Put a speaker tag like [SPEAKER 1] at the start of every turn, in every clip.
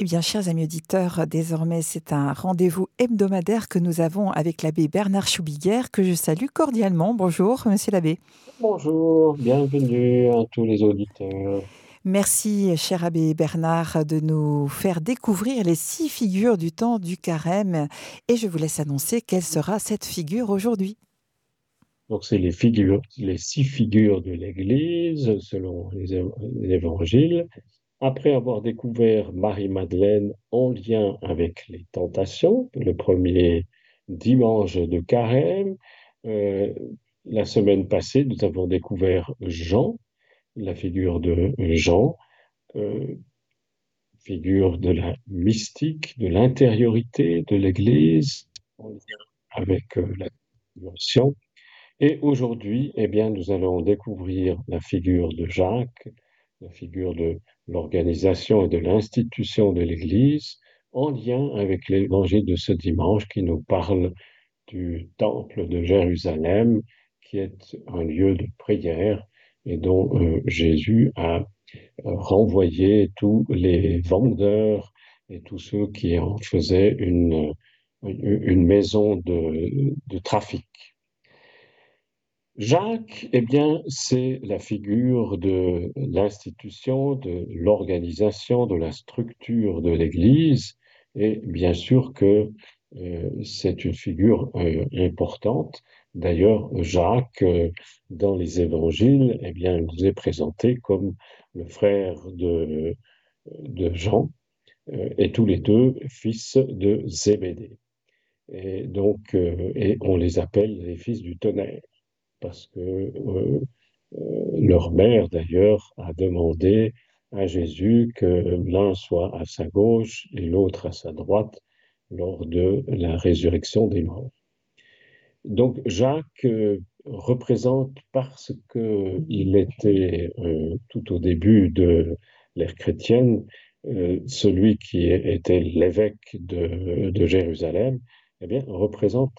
[SPEAKER 1] Eh bien, chers amis auditeurs, désormais, c'est un rendez-vous hebdomadaire que nous avons avec l'abbé Bernard Choubiguer, que je salue cordialement. Bonjour, monsieur l'abbé.
[SPEAKER 2] Bonjour, bienvenue à tous les auditeurs.
[SPEAKER 1] Merci, cher abbé Bernard, de nous faire découvrir les six figures du temps du carême. Et je vous laisse annoncer quelle sera cette figure aujourd'hui.
[SPEAKER 2] Donc, c'est les figures, les six figures de l'Église selon les évangiles après avoir découvert Marie-Madeleine en lien avec les tentations, le premier dimanche de carême, euh, la semaine passée, nous avons découvert Jean, la figure de Jean, euh, figure de la mystique, de l'intériorité de l'Église, en lien avec euh, la dimension. Et aujourd'hui, eh bien, nous allons découvrir la figure de Jacques, la figure de l'organisation et de l'institution de l'Église en lien avec l'évangile de ce dimanche qui nous parle du temple de Jérusalem, qui est un lieu de prière et dont euh, Jésus a euh, renvoyé tous les vendeurs et tous ceux qui en faisaient une, maison de trafic. Jacques, eh bien, c'est la figure de l'institution, de l'organisation, de la structure de l'Église, et bien sûr que euh, c'est une figure euh, importante. D'ailleurs, Jacques, euh, dans les évangiles, eh bien, nous est présenté comme le frère de, de Jean, et tous les deux fils de Zébédée. Et donc, et on les appelle les fils du tonnerre parce que euh, euh, leur mère, d'ailleurs, a demandé à Jésus que l'un soit à sa gauche et l'autre à sa droite lors de la résurrection des morts. Donc Jacques euh, représente parce qu'il était tout au début de l'ère chrétienne celui qui était l'évêque de, de, Jérusalem, eh bien, représente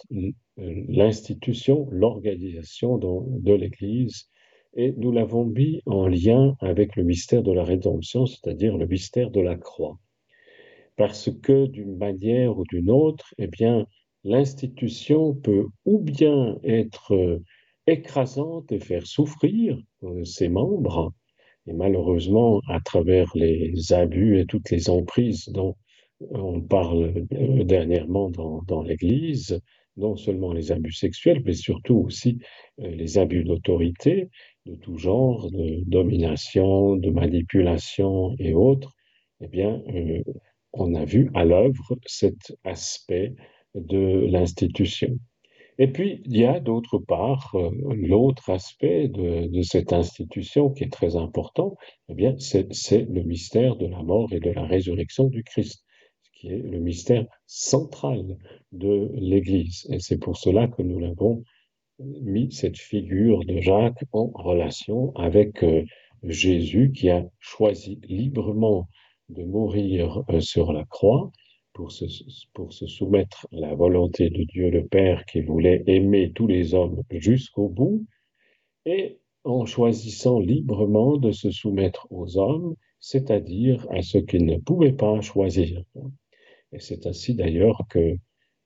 [SPEAKER 2] l'institution, l'organisation de l'Église, et nous l'avons mis en lien avec le mystère de la rédemption, c'est-à-dire le mystère de la croix. Parce que d'une manière ou d'une autre, eh bien, l'institution peut ou bien être écrasante et faire souffrir euh, ses membres, et malheureusement, à travers les abus et toutes les emprises dont on parle euh, dernièrement dans, dans l'Église, non seulement les abus sexuels, mais surtout aussi euh, les abus d'autorité de tout genre, de domination, de manipulation et autres, eh bien, euh, on a vu à l'œuvre cet aspect de l'institution. Et puis, il y a d'autre part euh, l'autre aspect de, de, cette institution qui est très important, eh bien, c'est le mystère de la mort et de la résurrection du Christ qui est le mystère central de l'Église. Et c'est pour cela que nous l'avons mis cette figure de Jacques en relation avec euh, Jésus qui a choisi librement de mourir euh, sur la croix pour se, pour se soumettre à la volonté de Dieu le Père qui voulait aimer tous les hommes jusqu'au bout et en choisissant librement de se soumettre aux hommes, c'est-à-dire à ce qu'il ne pouvait pas choisir. Et c'est ainsi d'ailleurs que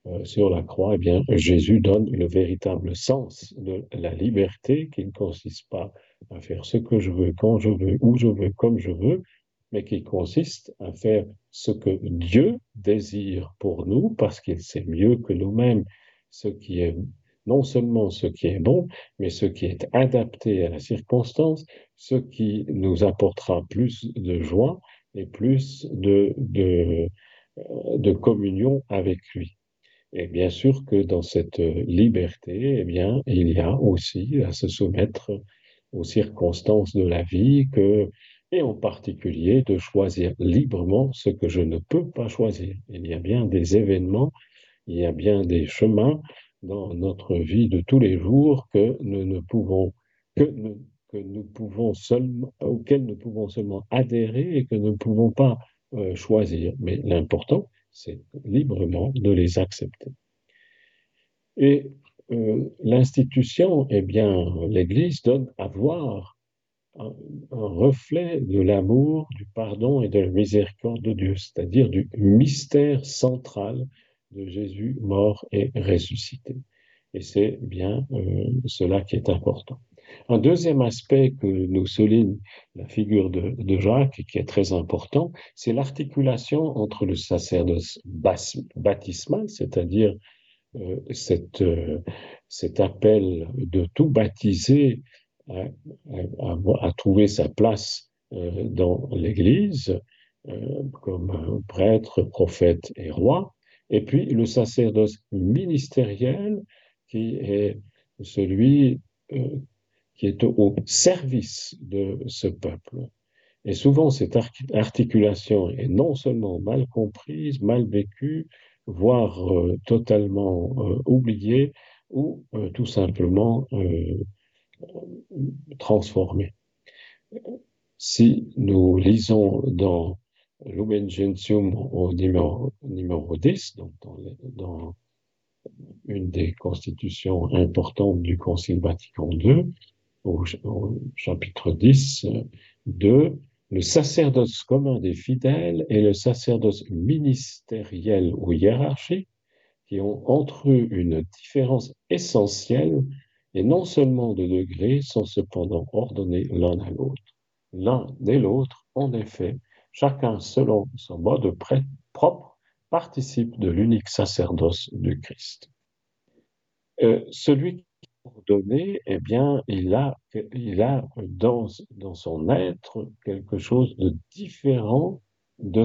[SPEAKER 2] euh, sur la croix, eh bien, Jésus donne le véritable sens de la liberté qui ne consiste pas à faire ce que je veux, quand je veux, où je veux, comme je veux, mais qui consiste à faire ce que Dieu désire pour nous, parce qu'il sait mieux que nous-mêmes ce qui est non seulement ce qui est bon, mais ce qui est adapté à la circonstance, ce qui nous apportera plus de joie et plus de, de, de communion avec lui. Et bien sûr que dans cette liberté, eh bien, il y a aussi à se soumettre aux circonstances de la vie que, et en particulier de choisir librement ce que je ne peux pas choisir. Il y a bien des événements, il y a bien des chemins dans notre vie de tous les jours que nous ne pouvons que que nous pouvons auxquels nous pouvons seulement adhérer et que nous ne pouvons pas euh, choisir. Mais l'important, c'est librement de les accepter. Et euh, l'institution, eh bien, l'Église donne à voir un, reflet de l'amour, du pardon et de la miséricorde de Dieu, c'est-à-dire du mystère central de Jésus mort et ressuscité. Et c'est bien euh, cela qui est important. Un deuxième aspect que nous souligne la figure de, Jacques, et qui est très important, c'est l'articulation entre le sacerdoce baptismal, c'est-à-dire euh, euh, cet appel de tout baptiser à, trouver sa place euh, dans l'Église comme prêtre, prophète et roi, et puis le sacerdoce ministériel qui est celui qui est au service de ce peuple. Et souvent, cette articulation est non seulement mal comprise, mal vécue, voire euh, totalement euh, oubliée, ou euh, tout simplement transformée. Si nous lisons dans Lumen Gentium au numéro, numéro 10, donc dans, dans, une des constitutions importantes du Concile Vatican II, au, chapitre 10 de le sacerdoce commun des fidèles et le sacerdoce ministériel ou hiérarchique qui ont entre eux une différence essentielle et non seulement de degrés sont cependant ordonnés l'un à l'autre. L'un et l'autre, en effet, chacun selon son mode propre, participe de l'unique sacerdoce du Christ. Euh, celui ordonné, eh bien, il a, il a dans, dans son être quelque chose de différent de,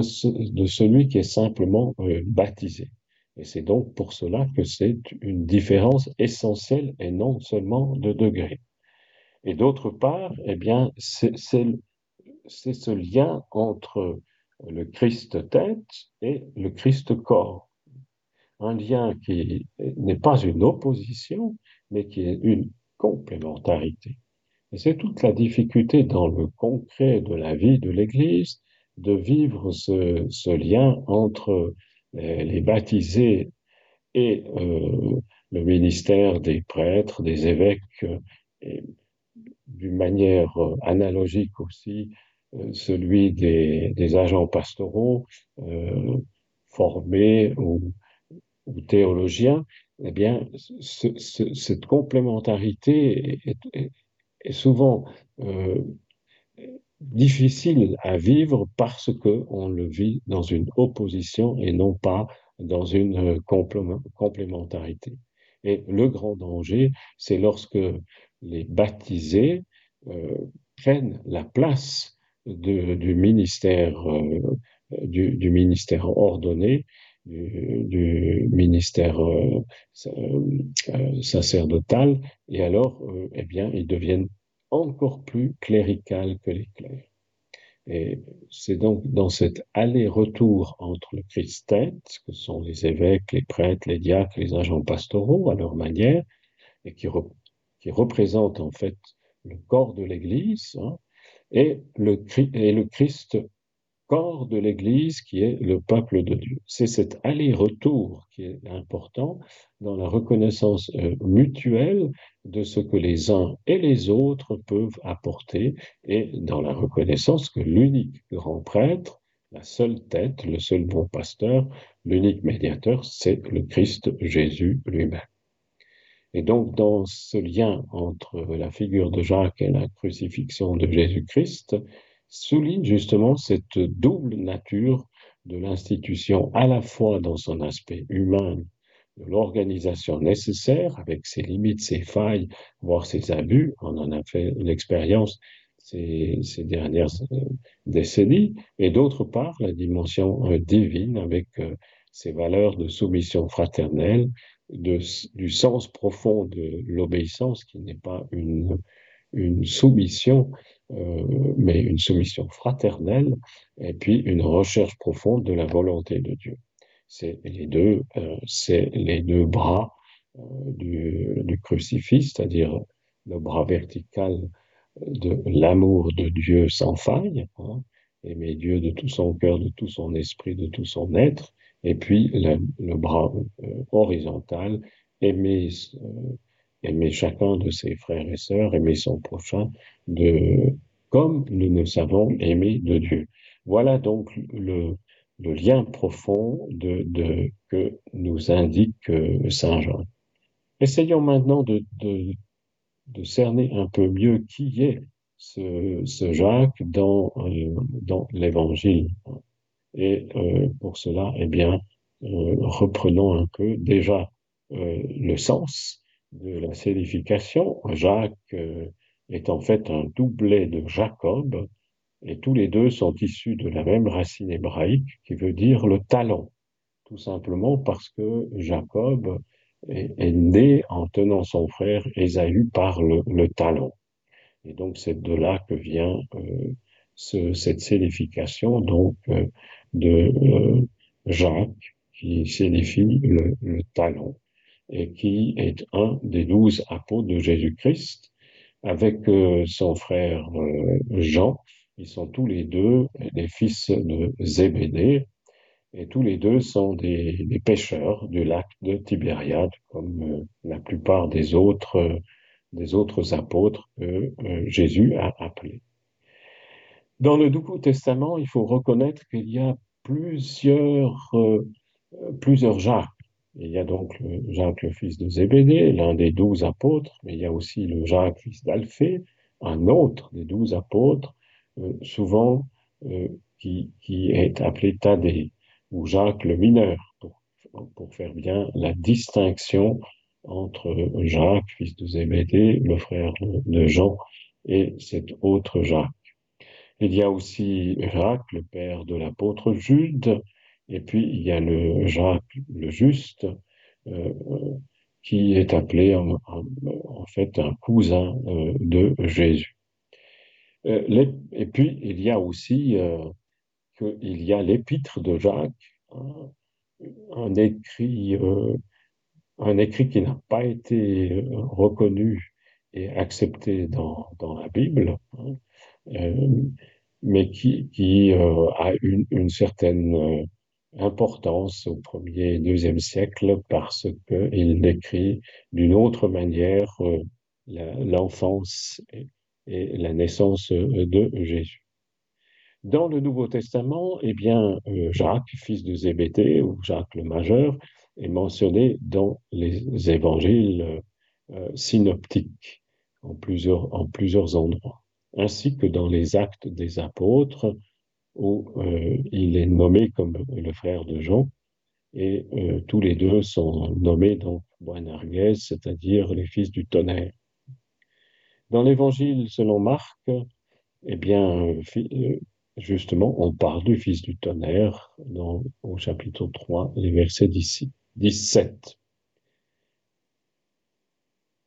[SPEAKER 2] de celui qui est simplement euh, baptisé. Et c'est donc pour cela que c'est une différence essentielle et non seulement de degré. Et d'autre part, eh bien, c'est ce lien entre le Christ tête et le Christ corps. Un lien qui n'est pas une opposition, mais qui est une complémentarité. Et c'est toute la difficulté dans le concret de la vie de l'Église de vivre ce, lien entre euh, les, baptisés et euh, le ministère des prêtres, des évêques, et d'une manière analogique aussi euh, celui des, agents pastoraux formés ou théologiens, eh bien, cette complémentarité est, souvent euh, difficile à vivre parce qu'on le vit dans une opposition et non pas dans une complémentarité. Et le grand danger, c'est lorsque les baptisés euh, prennent la place euh, du, ministère ordonné du, ministère euh, euh, sacerdotal, et alors, euh, eh bien, ils deviennent encore plus cléricales que les clercs. Et c'est donc dans cet aller-retour entre le Christ tête, que sont les évêques, les prêtres, les diacres, les agents pastoraux à leur manière, et qui, qui représentent en fait le corps de l'Église, hein, et, le, et le Christ corps de l'Église qui est le peuple de Dieu. C'est cet aller-retour qui est important dans la reconnaissance euh, mutuelle de ce que les uns et les autres peuvent apporter et dans la reconnaissance que l'unique grand prêtre, la seule tête, le seul bon pasteur, l'unique médiateur, c'est le Christ Jésus lui-même. Et donc, dans ce lien entre la figure de Jacques et la crucifixion de Jésus-Christ, souligne justement cette double nature de l'institution, à la fois dans son aspect humain, de l'organisation nécessaire, avec ses limites, ses failles, voire ses abus. On en a fait l'expérience ces, dernières euh, décennies, et d'autre part, la dimension euh, divine, avec euh, ses valeurs de soumission fraternelle, de, du sens profond de l'obéissance, qui n'est pas une, soumission mais une soumission fraternelle et puis une recherche profonde de la volonté de Dieu. C'est les deux, euh, c'est les deux bras euh, du, crucifix, c'est-à-dire le bras vertical de l'amour de Dieu sans faille, hein, aimer Dieu de tout son cœur, de tout son esprit, de tout son être, et puis le, le bras horizontal, aimer aimer chacun de ses frères et sœurs, aimer son prochain, de, comme nous nous savons aimés de Dieu. Voilà donc le, le lien profond de, de, que nous indique euh, Saint Jean. Essayons maintenant de, de, cerner un peu mieux qui est ce, ce Jacques dans, euh, dans l'Évangile. Et euh, pour cela, eh bien, reprenons un peu déjà le sens de la sédification. Jacques est en fait un doublet de Jacob, et tous les deux sont issus de la même racine hébraïque qui veut dire le talon, tout simplement parce que Jacob est, né en tenant son frère Ésaü par le, le talon. Et donc c'est de là que vient euh, ce, cette sédification donc euh, de euh, Jacques qui signifie le, le, talon et qui est un des douze apôtres de Jésus-Christ avec euh, son frère euh, Jean. Ils sont tous les deux les fils de Zébédée et tous les deux sont des, des pêcheurs du lac de Tibériade comme euh, la plupart des autres des apôtres que Jésus a appelés. Dans le Nouveau Testament, il faut reconnaître qu'il y a plusieurs, plusieurs. Il y a donc Jacques, le fils de Zébédée, l'un des douze apôtres, mais il y a aussi le Jacques, fils d'Alphée, un autre des douze apôtres, euh, souvent euh, qui, qui, est appelé Thaddée, ou Jacques le mineur, pour, pour faire bien la distinction entre Jacques, fils de Zébédée, le frère de Jean, et cet autre Jacques. Il y a aussi Jacques, le père de l'apôtre Jude, et puis il y a le Jacques le Juste, euh, qui est appelé en, fait un cousin euh, de Jésus. Euh, et puis il y a aussi euh, que, il y a l'épître de Jacques, un, un écrit, un écrit qui n'a pas été reconnu et accepté dans, dans la Bible. Hein mais qui, qui a une, certaine importance au premier et deuxième siècle parce qu'il décrit d'une autre manière l'enfance et, la naissance de Jésus. Dans le Nouveau Testament, eh bien, Jacques, fils de Zébédée, ou Jacques le Majeur, est mentionné dans les évangiles synoptiques en plusieurs, en plusieurs endroits ainsi que dans les actes des apôtres, où euh, il est nommé comme le frère de Jean, et euh, tous les deux sont nommés donc Boanerges, c'est-à-dire les fils du tonnerre. Dans l'évangile selon Marc, eh bien, justement, on parle du fils du tonnerre dans, au chapitre 3, les versets 17.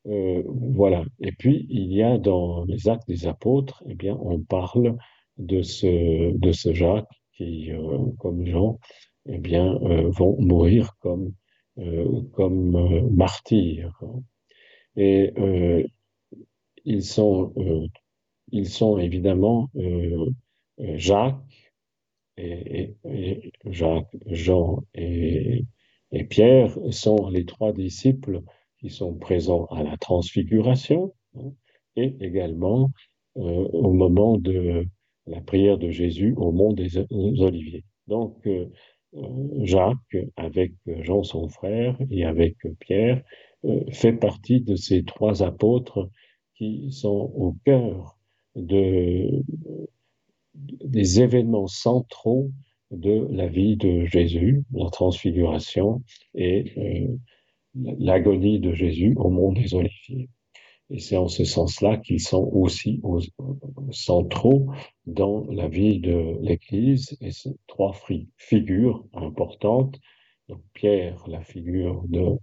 [SPEAKER 2] Euh, voilà. Et puis, il y a dans les actes des apôtres, eh bien, on parle de ce, de ce Jacques qui, euh, comme Jean, eh bien, euh, vont mourir comme, euh, comme martyrs. Et ils sont, ils sont évidemment Jacques et, Jacques, Jean et, et Pierre sont les trois disciples qui sont présents à la transfiguration hein, et également au moment de la prière de Jésus au mont des Oliviers. Donc, euh, Jacques, avec Jean son frère et avec Pierre, euh, fait partie de ces trois apôtres qui sont au cœur de, des événements centraux de la vie de Jésus, la transfiguration et euh, l'agonie de Jésus au mont des Oliviers. Et c'est en ce sens-là qu'ils sont aussi aux, centraux dans la vie de l'Église. Et ces trois figures importantes, Pierre, la figure de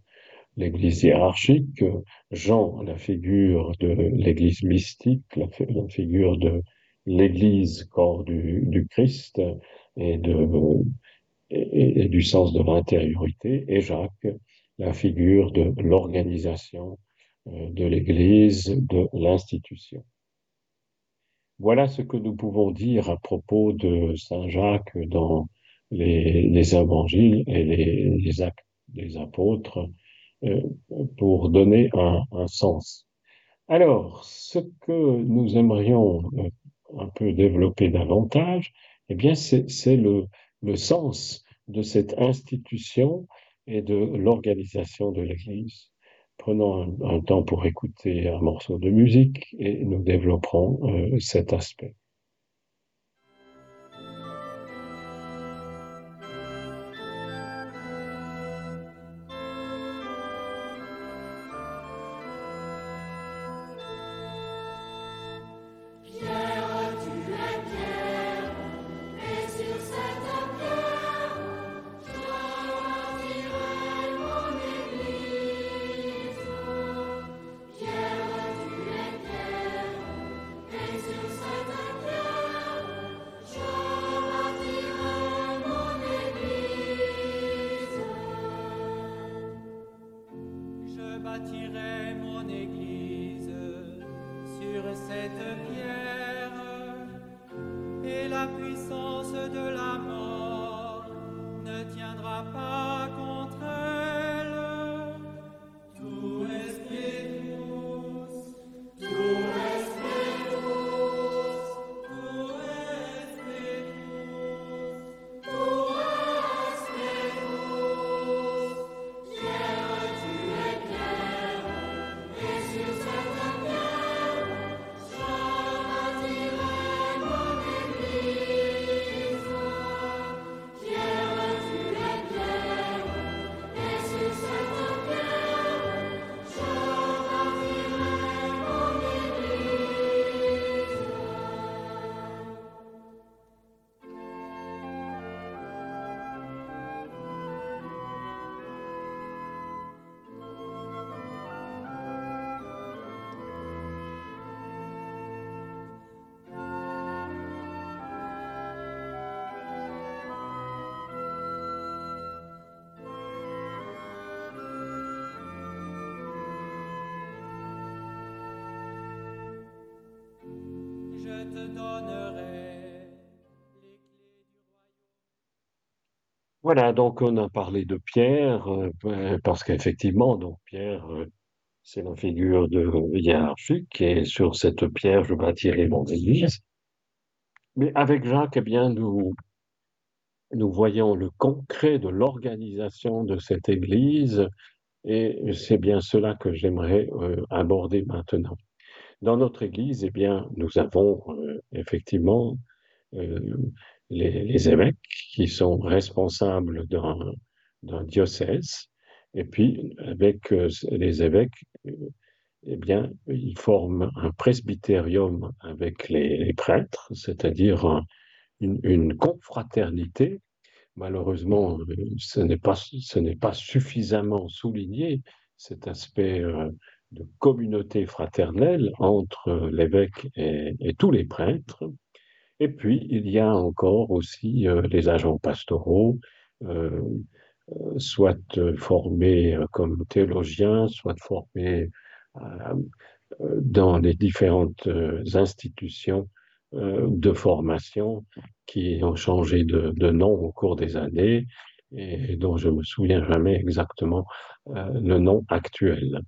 [SPEAKER 2] l'Église hiérarchique, Jean, la figure de l'Église mystique, la, figure de l'Église corps du, Christ et, du sens de l'intériorité, et Jacques, la figure de l'organisation euh, de l'Église, de l'institution. Voilà ce que nous pouvons dire à propos de Saint Jacques dans les, les évangiles et les, actes des apôtres euh, pour donner un, sens. Alors, ce que nous aimerions euh, un peu développer davantage, eh bien, c'est le sens de cette institution et de l'organisation de l'Église. Prenons un, temps pour écouter un morceau de musique et nous développerons euh, cet aspect. Voilà, donc on a parlé de Pierre, euh, euh, parce qu'effectivement, donc Pierre, euh, c'est la figure de hiérarchique, et sur cette pierre, je bâtirai mon église. Mais avec Jacques, eh bien, nous, nous voyons le concret de l'organisation de cette église, et c'est bien cela que j'aimerais aborder maintenant. Dans notre église, eh bien, nous avons effectivement les, évêques qui sont responsables d'un diocèse. Et puis, avec euh, les évêques, euh, eh bien, ils forment un presbytérium avec les, prêtres, c'est-à-dire une, confraternité. Malheureusement, ce n'est pas, pas suffisamment souligné, cet aspect euh, de communauté fraternelle entre l'évêque et, tous les prêtres. Et puis, il y a encore aussi euh, les agents pastoraux, euh, euh, soit formés comme théologiens, soit formés dans les différentes institutions de formation qui ont changé de, nom au cours des années et dont je me souviens jamais exactement le nom actuel.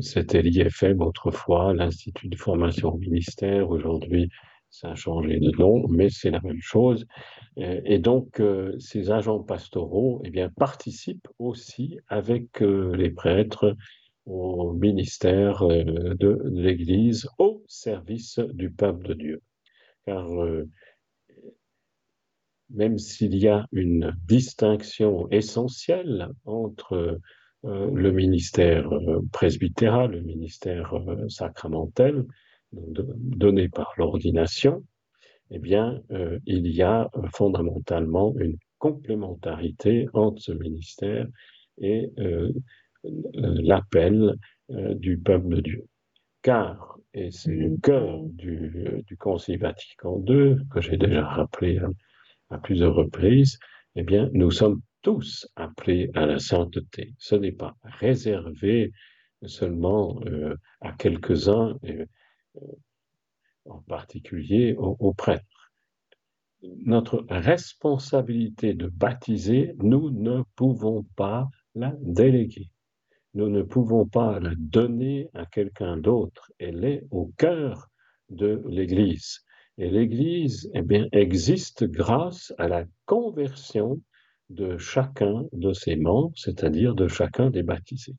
[SPEAKER 2] C'était l'IFM autrefois, l'Institut de formation au ministère. Aujourd'hui, ça a changé de nom, mais c'est la même chose. Euh, et donc, euh, ces agents pastoraux eh bien, participent aussi avec euh, les prêtres au ministère de l'Église au service du peuple de Dieu. Car même s'il y a une distinction essentielle entre le ministère presbytéral, le ministère sacramentel, donné par l'ordination, eh bien, euh, il y a euh, fondamentalement une complémentarité entre ce ministère et euh, l'appel du peuple de Dieu. Car, et c'est le cœur du, du Concile Vatican II, que j'ai déjà rappelé à, plusieurs reprises, eh bien, nous sommes tous appelés à la sainteté. Ce n'est pas réservé seulement à quelques-uns, en particulier aux, prêtres. Notre responsabilité de baptiser, nous ne pouvons pas la déléguer. Nous ne pouvons pas la donner à quelqu'un d'autre. Elle est au cœur de l'Église. Et l'Église eh bien, existe grâce à la conversion de chacun de ses membres, c'est-à-dire de chacun des baptisés.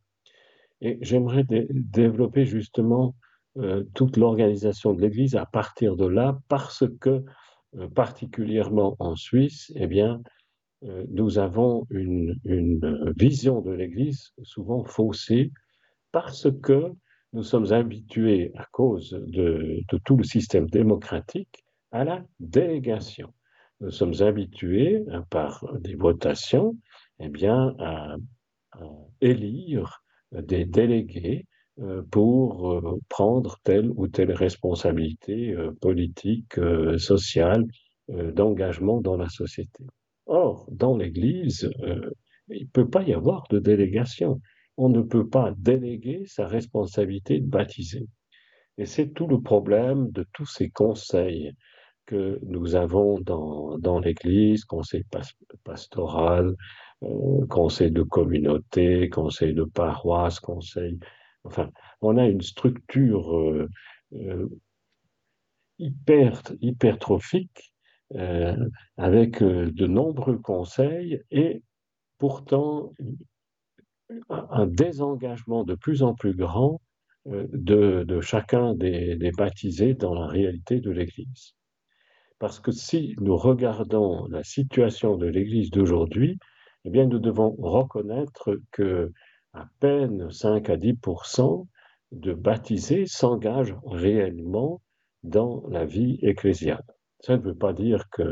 [SPEAKER 2] Et j'aimerais développer justement euh, toute l'organisation de l'Église à partir de là, parce que euh, particulièrement en Suisse, eh bien, euh, nous avons une, vision de l'Église souvent faussée, parce que nous sommes habitués, à cause de, tout le système démocratique, à la délégation. Nous sommes habitués, hein, par des votations, eh bien, à, élire des délégués euh, pour euh, prendre telle ou telle responsabilité euh, politique, sociale, d'engagement dans la société. Or, dans l'Église, il ne peut pas y avoir de délégation. On ne peut pas déléguer sa responsabilité de baptiser. Et c'est tout le problème de tous ces conseils que nous avons dans, dans l'Église, conseil pastoral, euh, conseil de communauté, conseil de paroisse, conseil. Enfin, on a une structure euh, euh, hyper, hypertrophique avec de nombreux conseils et pourtant un désengagement de plus en plus grand de, de chacun des, des, baptisés dans la réalité de l'Église. Parce que si nous regardons la situation de l'Église d'aujourd'hui, eh bien, nous devons reconnaître que à peine 5 à 10 de baptisés s'engagent réellement dans la vie ecclésiale. Ça ne veut pas dire que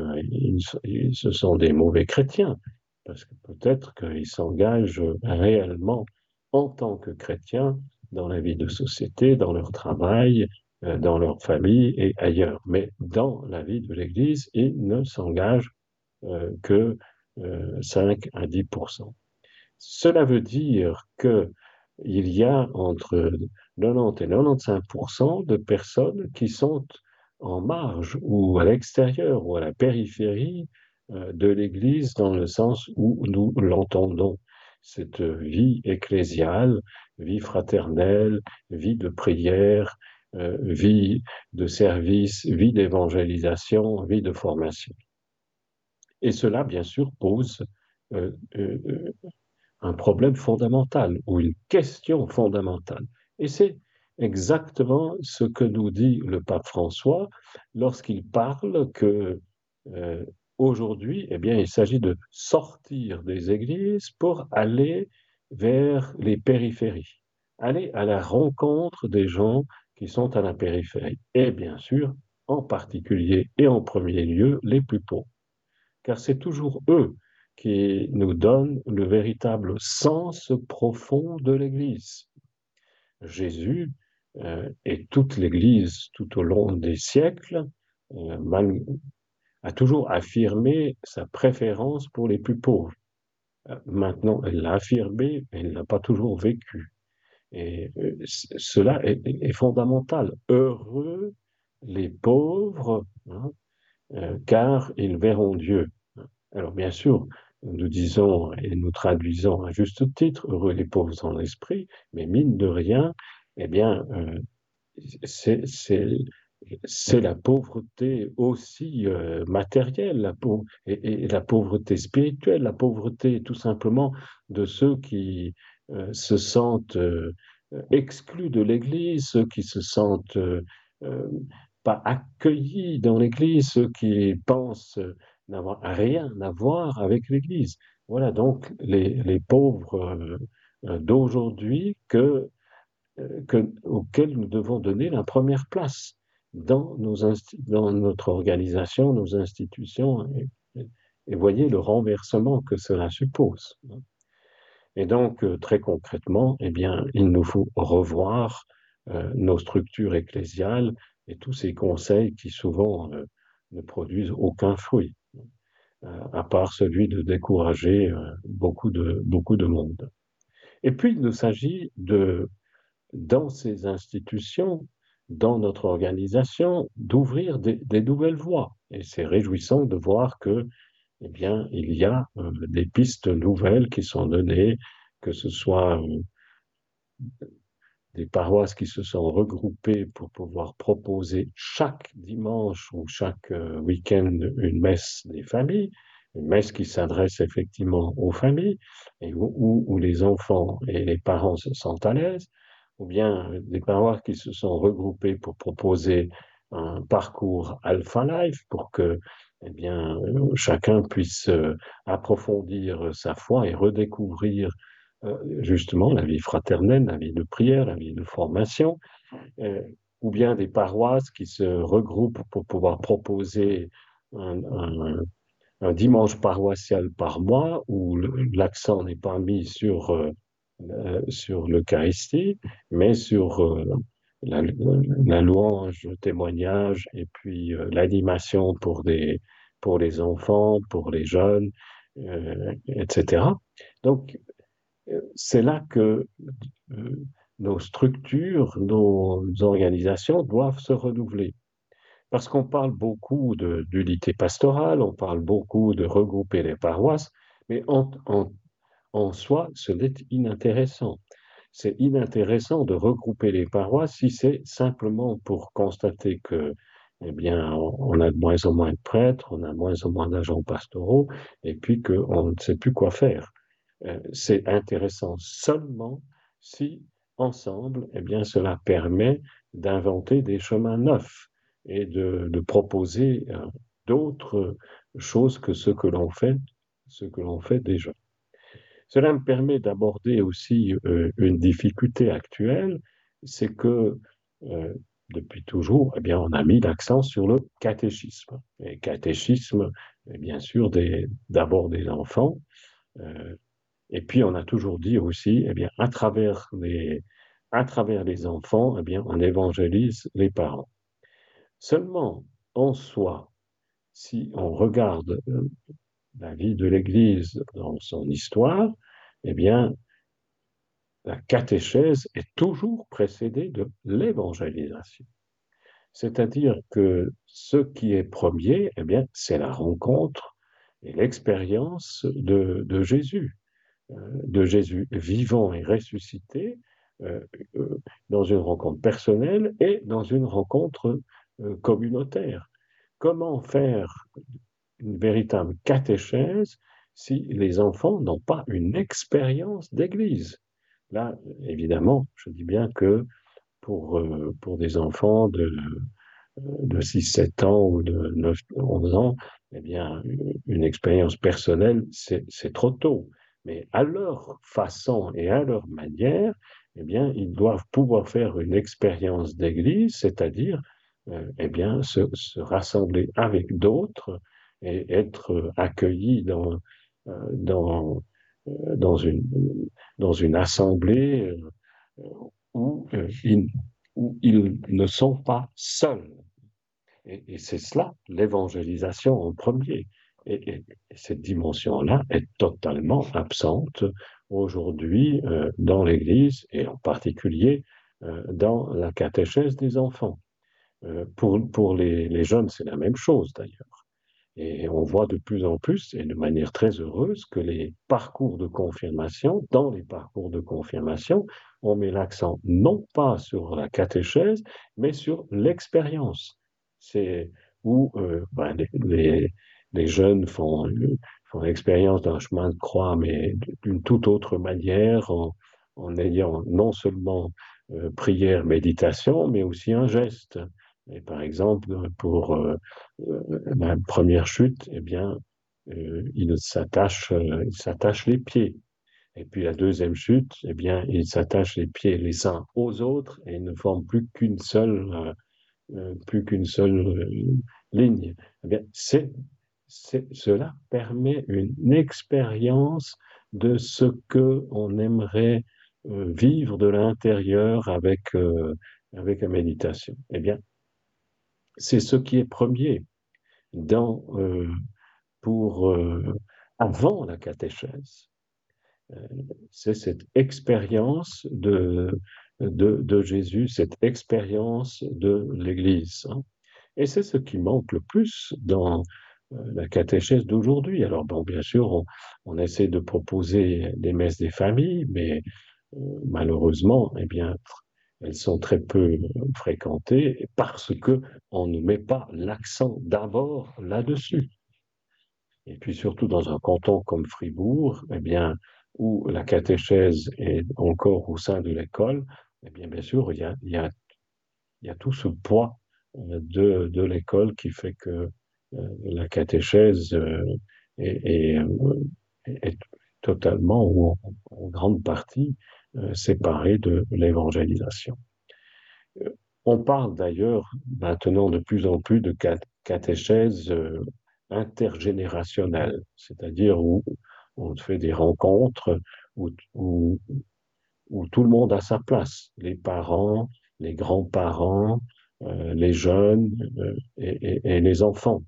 [SPEAKER 2] ce sont des mauvais chrétiens, parce que peut-être qu'ils s'engagent réellement en tant que chrétiens dans la vie de société, dans leur travail, dans leur famille et ailleurs. Mais dans la vie de l'Église, ils ne s'engagent euh, que 5 à 10% Cela veut dire que il y a entre 90 et 95% de personnes qui sont en marge ou à l'extérieur ou à la périphérie euh, de l'Église dans le sens où nous l'entendons. Cette vie ecclésiale, vie fraternelle, vie de prière, euh, vie de service, vie d'évangélisation, vie de formation. Et cela, bien sûr, pose euh, euh, un problème fondamental ou une question fondamentale. Et c'est exactement ce que nous dit le pape François lorsqu'il parle que aujourd'hui, eh bien, il s'agit de sortir des églises pour aller vers les périphéries, aller à la rencontre des gens qui sont à la périphérie, et bien sûr, en particulier et en premier lieu, les plus pauvres car c'est toujours eux qui nous donnent le véritable sens profond de l'Église. Jésus euh, et toute l'Église tout au long des siècles euh, a toujours affirmé sa préférence pour les plus pauvres. Euh, maintenant, elle l'a affirmé, mais elle n'a pas toujours vécu. Et cela est, fondamental. Heureux les pauvres, hein, car ils verront Dieu. Alors bien sûr, nous disons et nous traduisons à juste titre heureux les pauvres dans l'esprit, mais mine de rien, eh bien, euh, c'est la pauvreté aussi euh, matérielle, la et, la pauvreté spirituelle, la pauvreté tout simplement de ceux qui euh, se sentent exclus de l'Église, ceux qui se sentent pas accueillis dans l'Église, ceux qui pensent n'avoir rien à voir avec l'Église. Voilà donc les, pauvres euh, d'aujourd'hui que, euh, que, auxquels nous devons donner la première place dans, nos dans notre organisation, nos institutions. Et, voyez le renversement que cela suppose. Et donc, euh, très concrètement, eh bien, il nous faut revoir nos structures ecclésiales et tous ces conseils qui souvent ne produisent aucun fruit à part celui de décourager euh, beaucoup de, beaucoup de monde. Et puis, il s'agit de, dans ces institutions, dans notre organisation, d'ouvrir des, nouvelles voies. Et c'est réjouissant de voir que, eh bien, il y a euh, des pistes nouvelles qui sont données, que ce soit euh, des paroisses qui se sont regroupées pour pouvoir proposer chaque dimanche ou chaque euh, week-end une messe des familles, une messe qui s'adresse effectivement aux familles et où, où, les enfants et les parents se sentent à l'aise, ou bien des paroisses qui se sont regroupées pour proposer un parcours Alpha Life pour que eh bien, chacun puisse euh, approfondir sa foi et redécouvrir euh, justement la vie fraternelle, la vie de prière, la vie de formation, euh, ou bien des paroisses qui se regroupent pour pouvoir proposer un, dimanche paroissial par mois où l'accent n'est pas mis sur, euh, sur l'Eucharistie, mais sur la, louange, le témoignage et puis l'animation pour, pour les enfants, pour les jeunes, etc. Donc, c'est là que euh, nos structures, nos organisations doivent se renouveler. Parce qu'on parle beaucoup d'unité pastorale, on parle beaucoup de regrouper les paroisses, mais en, en, soi, ce n'est inintéressant. C'est inintéressant de regrouper les paroisses si c'est simplement pour constater que, eh bien, on a de moins en moins de prêtres, on a de moins en moins d'agents pastoraux, et puis qu'on ne sait plus quoi faire. Euh, c'est intéressant seulement si ensemble, eh bien, cela permet d'inventer des chemins neufs et de, proposer euh, d'autres choses que ce que l'on fait, ce que l'on fait déjà. Cela me permet d'aborder aussi euh, une difficulté actuelle, c'est que depuis toujours, eh bien, on a mis l'accent sur le catéchisme. Et catéchisme, bien sûr, d'abord des, enfants, et puis, on a toujours dit aussi, eh bien, à travers les, à travers les enfants, eh bien, on évangélise les parents. Seulement, en soi, si on regarde euh, la vie de l'Église dans son histoire, eh bien, la catéchèse est toujours précédée de l'évangélisation. C'est-à-dire que ce qui est premier, eh bien, c'est la rencontre et l'expérience de, Jésus. Euh, de Jésus vivant et ressuscité euh, euh, dans une rencontre personnelle et dans une rencontre communautaire. Comment faire une véritable catéchèse si les enfants n'ont pas une expérience d'église. Là, évidemment, je dis bien que pour, pour des enfants de, de 6-7 ans ou de 9-11 ans, eh bien, une expérience personnelle, c'est trop tôt. Mais à leur façon et à leur manière, eh bien, ils doivent pouvoir faire une expérience d'église, c'est-à-dire, euh, eh bien, se, rassembler avec d'autres et être accueillis dans, euh, dans, euh, dans, une, dans une assemblée où, ils, où ils ne sont pas seuls. et c'est cela, l'évangélisation en premier. Et, cette dimension-là est totalement absente aujourd'hui euh, dans l'Église et en particulier euh, dans la catéchèse des enfants. Euh, pour pour les, les jeunes, c'est la même chose d'ailleurs. Et on voit de plus en plus, et de manière très heureuse, que les parcours de confirmation, dans les parcours de confirmation, on met l'accent non pas sur la catéchèse, mais sur l'expérience. C'est où ben, les, jeunes font, font l'expérience d'un chemin de croix, mais d'une toute autre manière, en, ayant non seulement euh, prière, méditation, mais aussi un geste. Et par exemple, pour euh, euh, la première chute, eh bien, s'attache, il s'attache les pieds. Et puis la deuxième chute, eh bien, il s'attache les pieds les uns aux autres et ne forment plus qu'une seule, plus qu'une seule ligne. Eh bien, cela permet une expérience de ce que on aimerait euh, vivre de l'intérieur avec, euh, avec la méditation. Eh bien, c'est ce qui est premier dans, euh, pour, avant la catéchèse. c'est cette expérience de, de, Jésus, cette expérience de l'Église. Hein. Et c'est ce qui manque le plus dans, euh, la catéchèse d'aujourd'hui. Alors, bon, bien sûr, on, essaie de proposer des messes des familles, mais euh, malheureusement, eh bien, elles sont très peu fréquentées parce que on ne met pas l'accent d'abord là-dessus. Et puis surtout dans un canton comme Fribourg, eh bien, où la catéchèse est encore au sein de l'école, eh bien, bien sûr, il y a, tout ce poids euh, de, l'école qui fait que euh, la catéchèse euh, est, totalement ou en grande partie séparée de l'évangélisation. On parle d'ailleurs maintenant de plus en plus de catéchèse intergénérationnelle, c'est-à-dire où on fait des rencontres où, où, tout le monde a sa place, les parents, les grands-parents, euh, les jeunes euh, et, les enfants.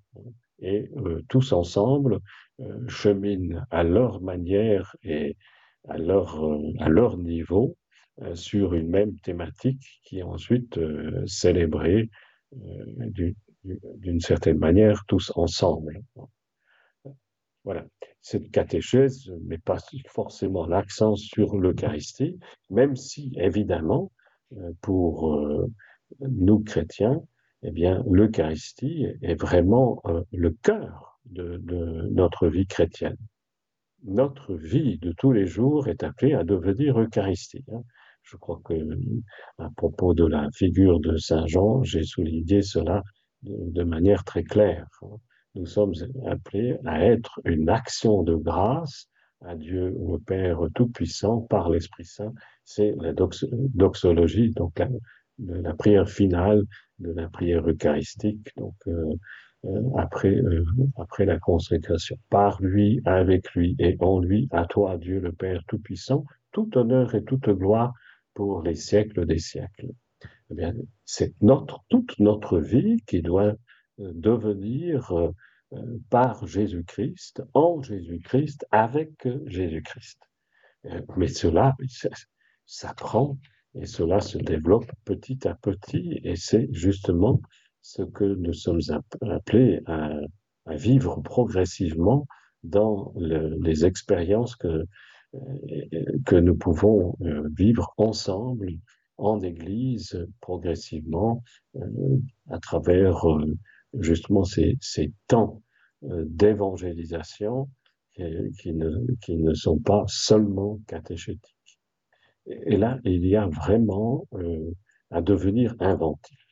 [SPEAKER 2] Et euh, tous ensemble euh, cheminent à leur manière et à leur, euh, à leur niveau euh, sur une même thématique qui est ensuite célébrée d'une certaine manière tous ensemble. Voilà. Cette catéchèse met pas forcément l'accent sur l'Eucharistie, même si, évidemment, pour nous chrétiens, eh bien, l'Eucharistie est vraiment le cœur de, notre vie chrétienne. Notre vie de tous les jours est appelée à devenir Eucharistie. Je crois que, à propos de la figure de Saint Jean, j'ai souligné cela de, manière très claire. Nous sommes appelés à être une action de grâce à Dieu le Père Tout-Puissant par l'Esprit Saint. C'est la dox doxologie, donc la, la, prière finale de la prière eucharistique, euh, après, euh, après la consécration. Par lui, avec lui et en lui, à toi, Dieu le Père Tout-Puissant, tout honneur et toute gloire pour les siècles des siècles. Eh bien, c'est notre, toute notre vie qui doit devenir euh, par Jésus-Christ, en Jésus-Christ, avec Jésus-Christ. Mais cela, ça prend et cela se développe petit à petit et c'est justement ce que nous sommes appelés à, vivre progressivement dans le, les expériences que, que nous pouvons euh, vivre ensemble en Église progressivement euh, à travers euh, justement ces, ces temps euh, d'évangélisation qui ne, qui ne sont pas seulement catéchétiques. Et là, il y a vraiment euh, à devenir inventif.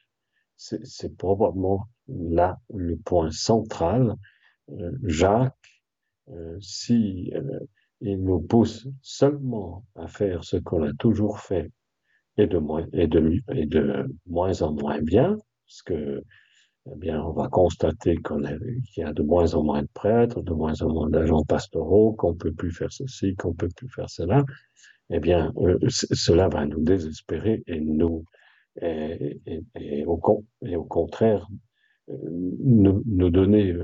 [SPEAKER 2] C'est probablement là le point central. Euh, Jacques, euh, si euh, il nous pousse seulement à faire ce qu'on a toujours fait et de, moins, et, de, et de moins en moins bien, parce que eh bien, on va constater qu'il qu y a de moins en moins de prêtres, de moins en moins d'agents pastoraux, qu'on peut plus faire ceci, qu'on peut plus faire cela. Eh bien, euh, cela va nous désespérer et nous, et, au, et au, contraire, euh, nous, nous donner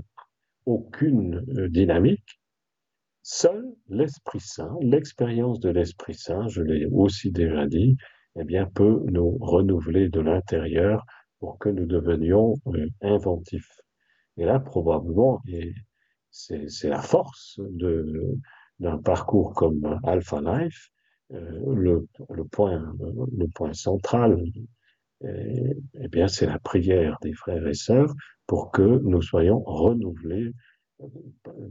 [SPEAKER 2] aucune euh, dynamique. Seul l'Esprit Saint, l'expérience de l'Esprit Saint, je l'ai aussi déjà dit, eh bien, peut nous renouveler de l'intérieur pour que nous devenions euh, inventifs. Et là, probablement, et c'est la force d'un parcours comme Alpha Life, le, le, point, le point central, eh bien, c'est la prière des frères et sœurs pour que nous soyons renouvelés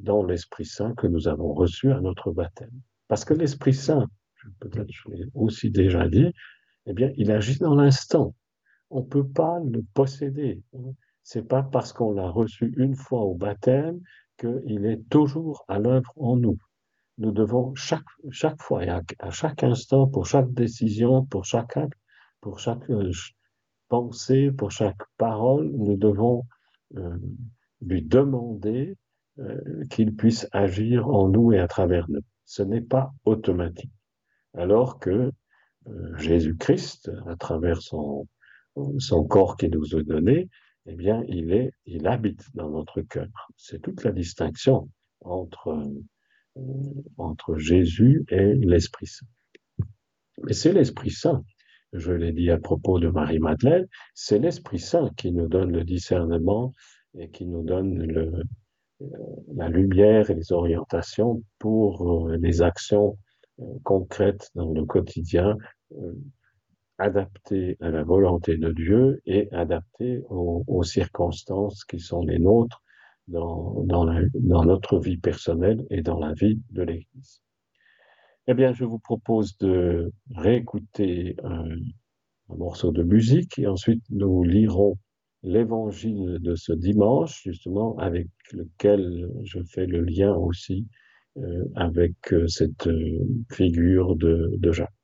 [SPEAKER 2] dans l'Esprit Saint que nous avons reçu à notre baptême. Parce que l'Esprit Saint, peut-être je l'ai aussi déjà dit, eh bien, il agit dans l'instant on peut pas le posséder. C'est pas parce qu'on l'a reçu une fois au baptême qu'il est toujours à l'œuvre en nous. Nous devons chaque, chaque fois et à, à, chaque instant, pour chaque décision, pour chaque acte, pour chaque euh, pensée, pour chaque parole, nous devons euh, lui demander euh, qu'il puisse agir en nous et à travers nous. Ce n'est pas automatique. Alors que euh, Jésus-Christ, à travers son, corps qui nous est donné, eh bien, il est, il habite dans notre cœur. C'est toute la distinction entre Jésus et l'Esprit Saint. Mais c'est l'Esprit Saint, je l'ai dit à propos de Marie-Madeleine, c'est l'Esprit Saint qui nous donne le discernement et qui nous donne euh, la lumière et les orientations pour euh, les actions euh, concrètes dans le quotidien adapté à la volonté de Dieu et adapté aux, circonstances qui sont les nôtres dans notre vie personnelle et dans la vie de l'Église. Eh bien, je vous propose de réécouter un, morceau de musique et ensuite nous lirons l'évangile de ce dimanche, justement, avec lequel je fais le lien aussi euh, avec euh, cette euh, figure de, de Jacques.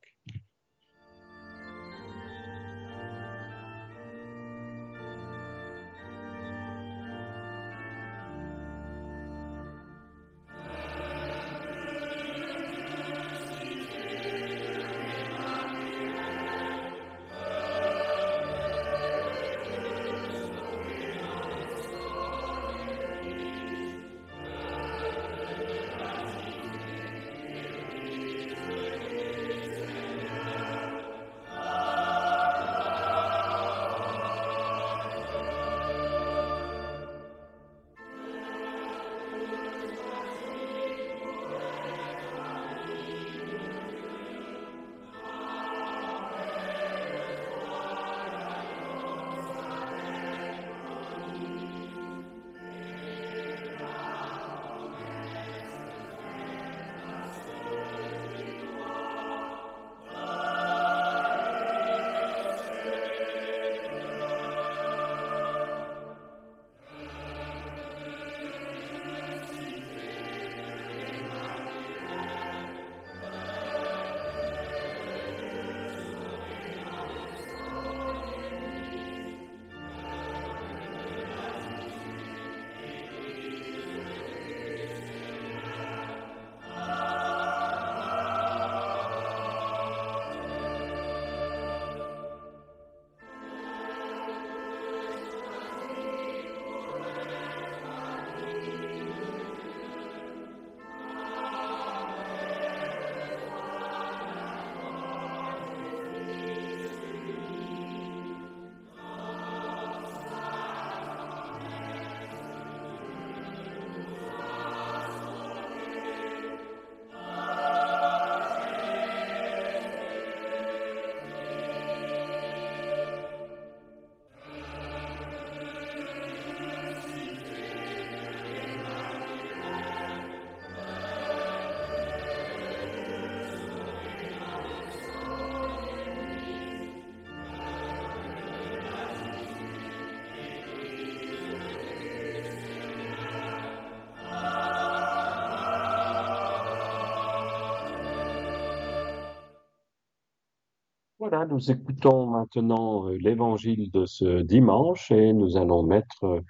[SPEAKER 2] Nous écoutons maintenant euh, l'évangile de ce dimanche et nous allons mettre euh,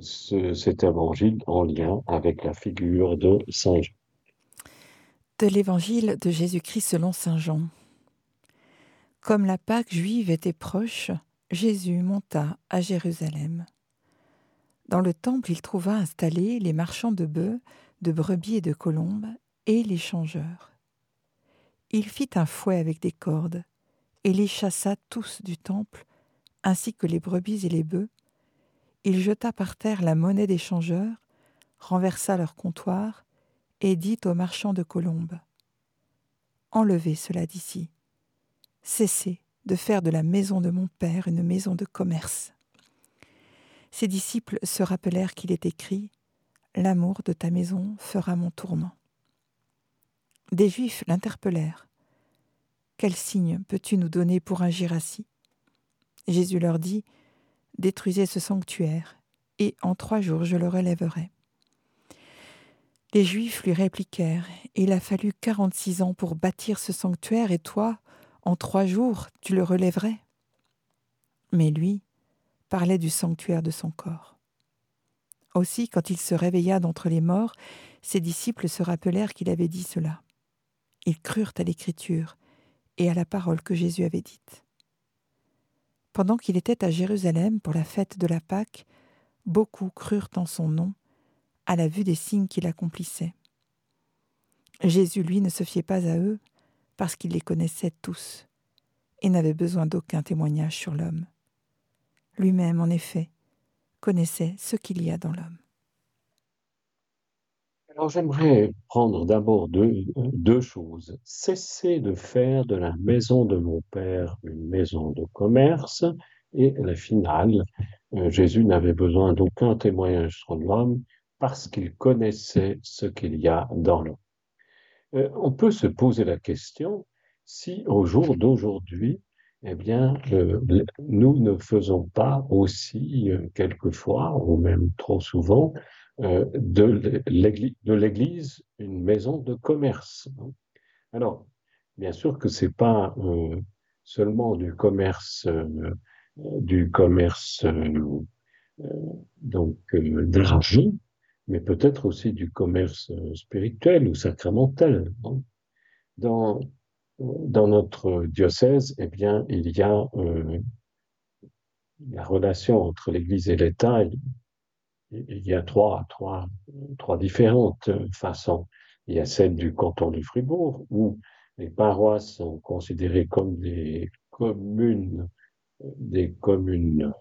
[SPEAKER 2] ce, cet évangile en lien avec la figure de Saint Jean.
[SPEAKER 1] De l'évangile de Jésus-Christ selon Saint Jean. Comme la Pâque juive était proche, Jésus monta à Jérusalem. Dans le temple, il trouva installés les marchands de bœufs, de brebis et de colombes, et les changeurs. Il fit un fouet avec des cordes et les chassa tous du temple, ainsi que les brebis et les bœufs. Il jeta par terre la monnaie des changeurs, renversa leur comptoir, et dit aux marchands de colombes Enlevez cela d'ici. Cessez de faire de la maison de mon Père une maison de commerce. Ses disciples se rappelèrent qu'il est écrit L'amour de ta maison fera mon tourment. Des Juifs l'interpellèrent. Quel signe peux-tu nous donner pour agir ainsi? Jésus leur dit Détruisez ce sanctuaire, et en trois jours je le relèverai. Les Juifs lui répliquèrent Il a fallu quarante-six ans pour bâtir ce sanctuaire, et toi, en trois jours, tu le relèverais Mais lui parlait du sanctuaire de son corps. Aussi, quand il se réveilla d'entre les morts, ses disciples se rappelèrent qu'il avait dit cela. Ils crurent à l'Écriture et à la parole que Jésus avait dite. Pendant qu'il était à Jérusalem pour la fête de la Pâque, beaucoup crurent en son nom, à la vue des signes qu'il accomplissait. Jésus, lui, ne se fiait pas à eux, parce qu'il les connaissait tous, et n'avait besoin d'aucun témoignage sur l'homme. Lui-même, en effet, connaissait ce qu'il y a dans l'homme.
[SPEAKER 2] Alors j'aimerais prendre d'abord deux, deux choses. Cesser de faire de la maison de mon Père une maison de commerce et la finale, euh, Jésus n'avait besoin d'aucun témoignage sur l'homme parce qu'il connaissait ce qu'il y a dans l'homme. Euh, on peut se poser la question si au jour d'aujourd'hui, eh bien, euh, nous ne faisons pas aussi quelquefois, ou même trop souvent, de l'Église une maison de commerce. Alors, bien sûr que c'est pas seulement du commerce du commerce euh, donc euh, d'argent, mais peut-être aussi du commerce euh, spirituel ou sacramentel. Dans, dans notre diocèse, eh bien, il y a la relation entre l'Église et l'État. Il y a trois, trois, trois différentes façons. Il y a celle du canton de Fribourg, où les paroisses sont considérées comme des communes des communes,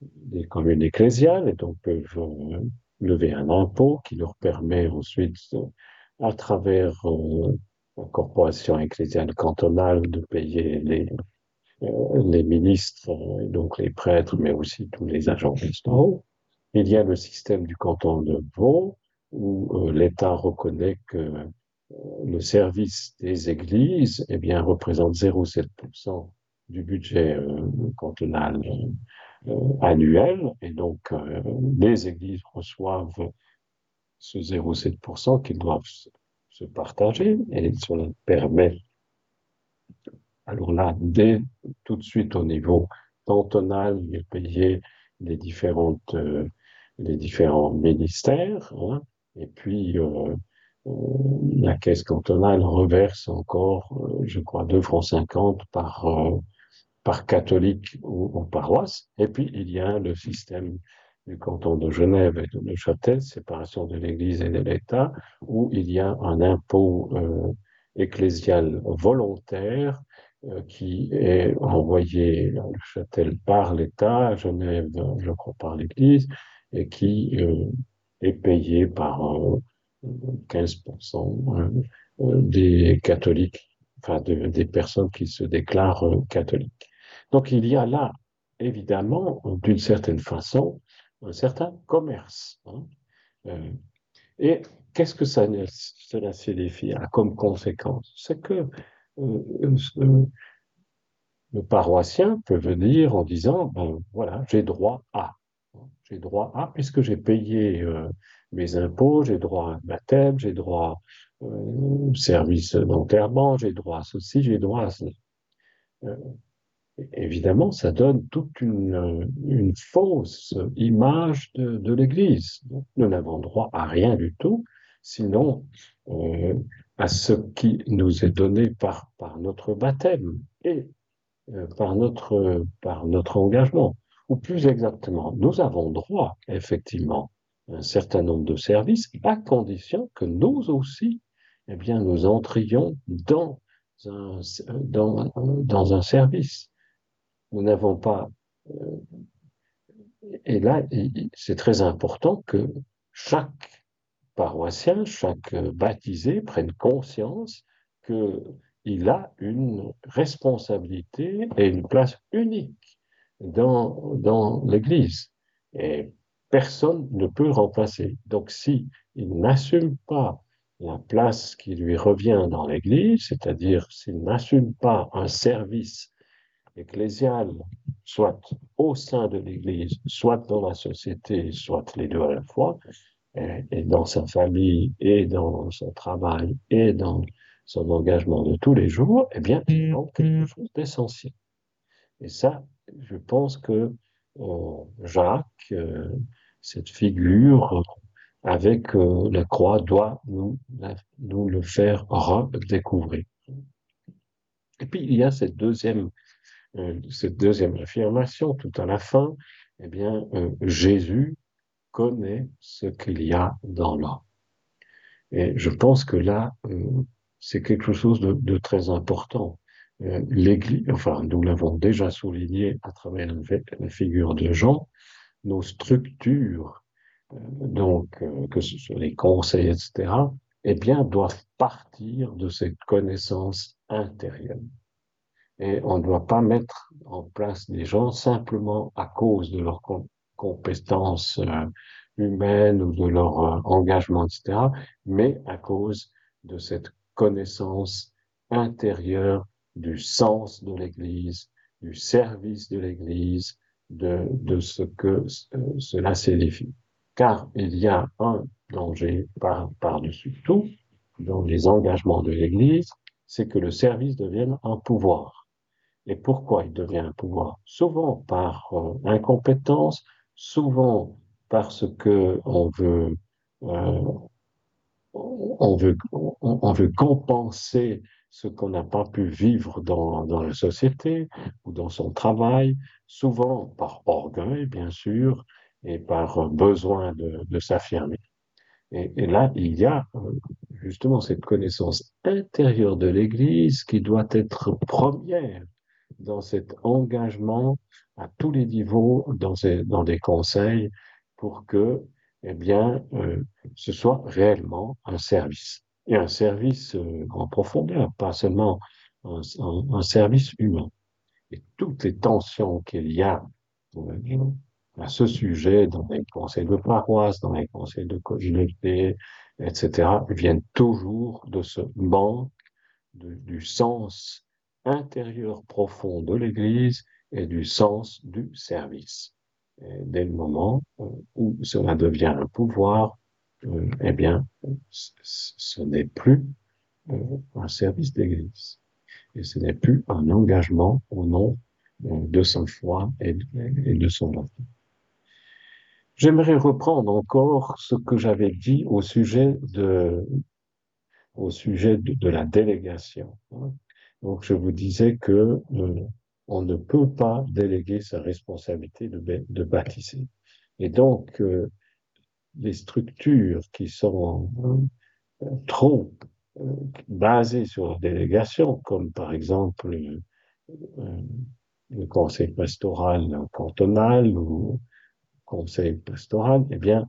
[SPEAKER 2] des communes ecclésiales et donc peuvent euh, lever un impôt qui leur permet ensuite, à travers euh, la corporation ecclésiale cantonale, de payer les, euh, les ministres, donc les prêtres, mais aussi tous les agents pastoraux. Il y a le système du canton de Vaud, où l'État reconnaît que le service des églises eh bien, représente 0,7% du budget euh, cantonal euh, annuel. Et donc, euh, les églises reçoivent ce 0,7% qu'ils doivent se partager et cela permet, alors là, dès tout de suite au niveau cantonal, de payer les différentes, les différents ministères, hein, et puis la caisse cantonale reverse encore, je crois, 2 francs 50 par, par catholique ou, paroisse. Et puis, il y a le système du canton de Genève et de Neuchâtel, séparation de l'Église et de l'État, où il y a un impôt euh, ecclésial volontaire euh, qui est envoyé à Neuchâtel par l'État, à Genève, je crois, par l'Église, et qui euh, est payé par 15% euh, euh, des catholiques, enfin de, des personnes qui se déclarent catholiques. Donc il y a là, évidemment, d'une certaine façon, un certain commerce. Hein. Et qu'est-ce que cela signifie hein, comme conséquence? C'est que le paroissien peut venir en disant, ben, voilà, j'ai droit à. J'ai droit à, puisque j'ai payé euh, mes impôts, j'ai droit à un baptême, j'ai droit au service d'enterrement, j'ai droit à ceci, j'ai droit à cela évidemment, ça donne toute une, une fausse image de, l'Église. Nous n'avons droit à rien du tout, sinon euh, à ce qui nous est donné par, notre baptême et euh, par notre engagement. Ou plus exactement, nous avons droit, effectivement, à un certain nombre de services, à condition que nous aussi, eh bien, nous entrions dans un, service nous n'avons pas. Euh, et là, c'est très important que chaque paroissien, chaque baptisé prenne conscience qu'il a une responsabilité et une place unique dans, dans l'Église. Et personne ne peut remplacer. Donc, si n'assume pas la place qui lui revient dans l'Église, c'est-à-dire s'il n'assume pas un service ecclésiale, soit au sein de l'Église, soit dans la société, soit les deux à la fois, et, dans sa famille, et dans son travail, et dans son engagement de tous les jours, eh bien, il manque quelque chose d'essentiel. Et ça, je pense que euh, Jacques, euh, cette figure avec euh, la croix, doit nous, le faire redécouvrir. Et puis, il y a cette deuxième affirmation, tout à la fin, eh bien, Jésus connaît ce qu'il y a dans l'homme. Et je pense que là, c'est quelque chose de très important. L'Église, enfin, nous l'avons déjà souligné à travers la figure de Jean, nos structures donc que ce soit les conseils, etc., eh bien, doivent partir de cette connaissance intérieure. Et on ne doit pas mettre en place des gens simplement à cause de leurs compétences euh, humaines ou de leur euh, engagement, etc., mais à cause de cette connaissance intérieure du sens de l'Église, du service de l'Église, de, de ce que euh, cela signifie. Car il y a un danger par, par-dessus tout dans les engagements de l'Église, c'est que le service devienne un pouvoir. Et pourquoi il devient un pouvoir? Souvent par euh, incompétence, souvent parce que on veut, euh, on veut, on, veut compenser ce qu'on n'a pas pu vivre dans, dans la société ou dans son travail, souvent par orgueil, bien sûr, et par besoin de, s'affirmer. Et, et, là, il y a euh, justement cette connaissance intérieure de l'Église qui doit être première dans cet engagement à tous les niveaux dans, ces, dans des conseils pour que, eh bien, euh, ce soit réellement un service. Et un service euh, en profondeur, pas seulement un, un, service humain. Et toutes les tensions qu'il y a euh, à ce sujet dans les conseils de paroisse, dans les conseils de communauté, etc., viennent toujours de ce manque de, du sens intérieur profond de l'Église et du sens du service. Et dès le moment euh, où cela devient un pouvoir, euh, eh bien, ce n'est plus euh, un service d'Église. Et ce n'est plus un engagement au nom de sa foi et de son avenir. J'aimerais reprendre encore ce que j'avais dit au sujet de, au sujet de, la délégation. Donc, je vous disais que euh, on ne peut pas déléguer sa responsabilité de, de baptiser. Et donc, euh, les structures qui sont euh, trop euh, basées sur la délégation, comme par exemple euh, le conseil pastoral cantonal ou conseil pastoral, eh bien,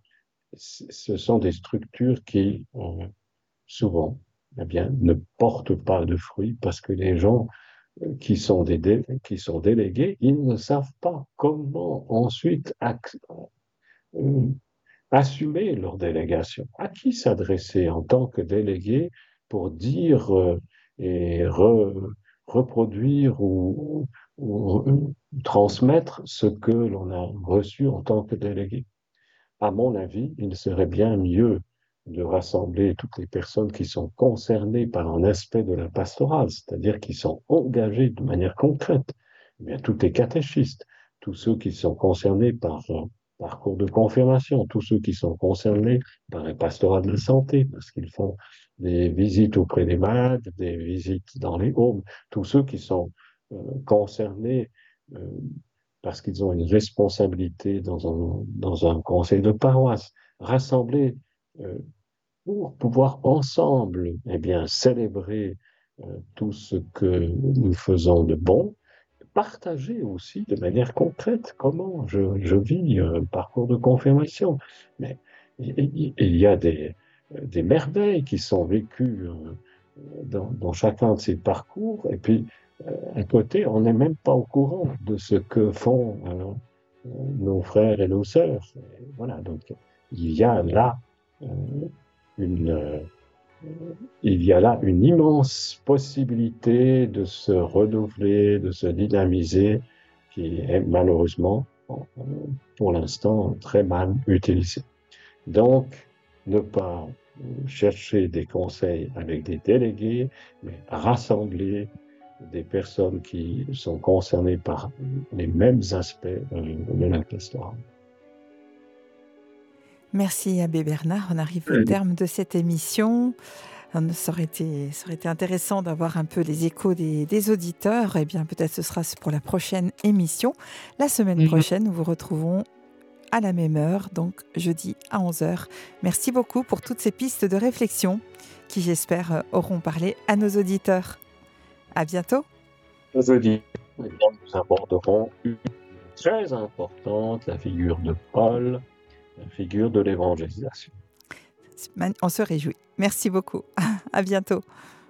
[SPEAKER 2] ce sont des structures qui, souvent, eh bien, ne portent pas de fruits parce que les gens qui sont, des qui sont délégués, ils ne savent pas comment ensuite assumer leur délégation. À qui s'adresser en tant que délégué pour dire euh, et re, reproduire ou, ou, transmettre ce que l'on a reçu en tant que délégué? À mon avis, il serait bien mieux de rassembler toutes les personnes qui sont concernées par un aspect de la pastorale, c'est-à-dire qui sont engagées de manière concrète, eh bien tous les catéchistes, tous ceux qui sont concernés par un parcours de confirmation, tous ceux qui sont concernés par la pastorale de la santé, parce qu'ils font des visites auprès des malades, des visites dans les homes, tous ceux qui sont euh, concernés euh, parce qu'ils ont une responsabilité dans un, conseil de paroisse, rassemblés euh, pour pouvoir ensemble eh célébrer tout ce que nous faisons de bon, partager aussi de manière concrète comment je, vis un parcours de confirmation. Mais il, y a des, merveilles qui sont vécues euh, dans, chacun de ces parcours, et puis euh, à côté, on n'est même pas au courant de ce que font euh, nos frères et nos sœurs. Voilà, donc il y a là euh, une, euh, il y a là une immense possibilité de se renouveler, de se dynamiser, qui est malheureusement, pour l'instant, très mal utilisée. Donc, ne pas chercher des conseils avec des délégués, mais rassembler des personnes qui sont concernées par les mêmes aspects de la pastorale.
[SPEAKER 1] Merci Abbé Bernard. On arrive au terme de cette émission. Ça aurait été, ça aurait été intéressant d'avoir un peu les échos des, des auditeurs. Eh bien, peut-être ce sera pour la prochaine émission. La semaine prochaine, nous vous retrouvons à la même heure, donc jeudi à 11h. Merci beaucoup pour toutes ces pistes de réflexion qui, j'espère, auront parlé à nos auditeurs. À bientôt.
[SPEAKER 2] Nos auditeurs, nous aborderons une très importante, la figure de Paul figure de l'évangélisation.
[SPEAKER 1] On se réjouit. Merci beaucoup. À bientôt.